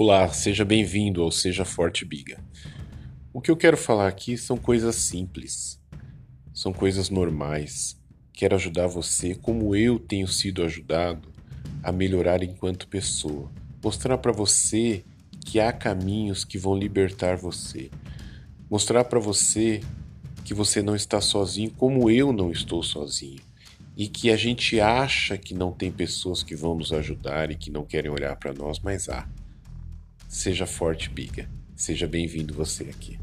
Olá, seja bem-vindo ao Seja Forte Biga. O que eu quero falar aqui são coisas simples, são coisas normais. Quero ajudar você como eu tenho sido ajudado a melhorar enquanto pessoa, mostrar para você que há caminhos que vão libertar você, mostrar para você que você não está sozinho como eu não estou sozinho e que a gente acha que não tem pessoas que vão nos ajudar e que não querem olhar para nós, mas há. Seja forte, Biga. Seja bem-vindo você aqui.